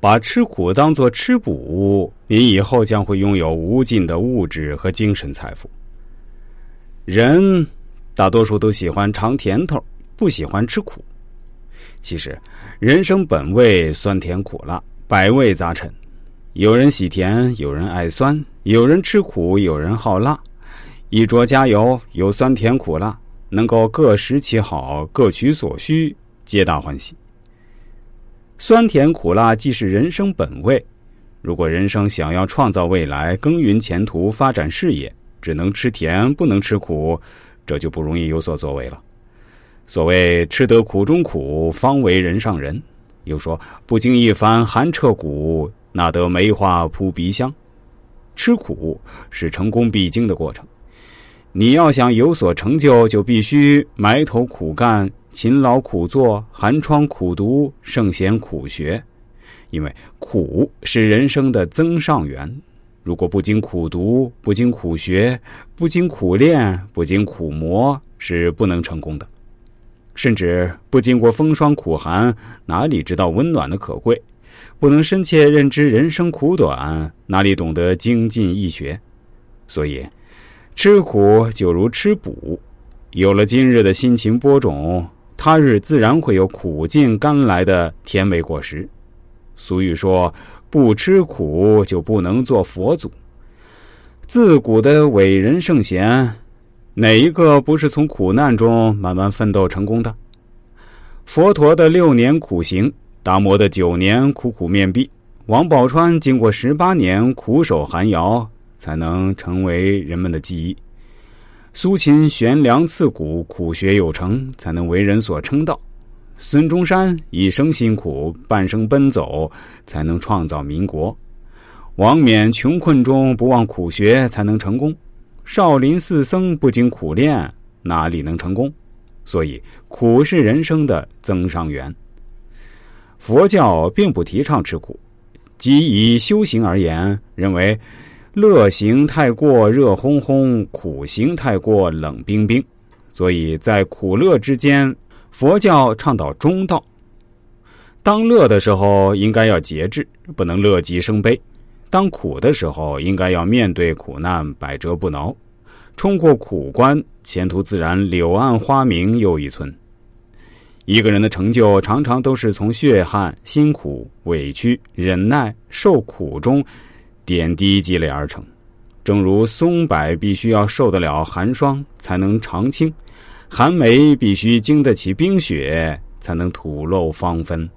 把吃苦当作吃补，你以后将会拥有无尽的物质和精神财富。人大多数都喜欢尝甜头，不喜欢吃苦。其实，人生本味酸甜苦辣，百味杂陈。有人喜甜，有人爱酸；有人吃苦，有人好辣。一桌佳肴有酸甜苦辣，能够各食其好，各取所需，皆大欢喜。酸甜苦辣既是人生本味。如果人生想要创造未来、耕耘前途、发展事业，只能吃甜不能吃苦，这就不容易有所作为了。所谓“吃得苦中苦，方为人上人”，又说“不经一番寒彻骨，哪得梅花扑鼻香”。吃苦是成功必经的过程。你要想有所成就，就必须埋头苦干。勤劳苦做，寒窗苦读，圣贤苦学，因为苦是人生的增上缘。如果不经苦读、不经苦学、不经苦练、不经苦磨，是不能成功的。甚至不经过风霜苦寒，哪里知道温暖的可贵？不能深切认知人生苦短，哪里懂得精进易学？所以，吃苦就如吃补，有了今日的辛勤播种。他日自然会有苦尽甘来的甜美果实。俗语说：“不吃苦就不能做佛祖。”自古的伟人圣贤，哪一个不是从苦难中慢慢奋斗成功的？佛陀的六年苦行，达摩的九年苦苦面壁，王宝钏经过十八年苦守寒窑，才能成为人们的记忆。苏秦悬梁刺股，苦学有成，才能为人所称道；孙中山一生辛苦，半生奔走，才能创造民国；王冕穷困中不忘苦学，才能成功；少林寺僧不经苦练，哪里能成功？所以，苦是人生的增上缘。佛教并不提倡吃苦，即以修行而言，认为。乐行太过热烘烘，苦行太过冷冰冰，所以在苦乐之间，佛教倡导中道。当乐的时候，应该要节制，不能乐极生悲；当苦的时候，应该要面对苦难，百折不挠，冲过苦关，前途自然柳暗花明又一村。一个人的成就，常常都是从血汗、辛苦、委屈、忍耐、受苦中。点滴积累而成，正如松柏必须要受得了寒霜才能长青，寒梅必须经得起冰雪才能吐露芳芬。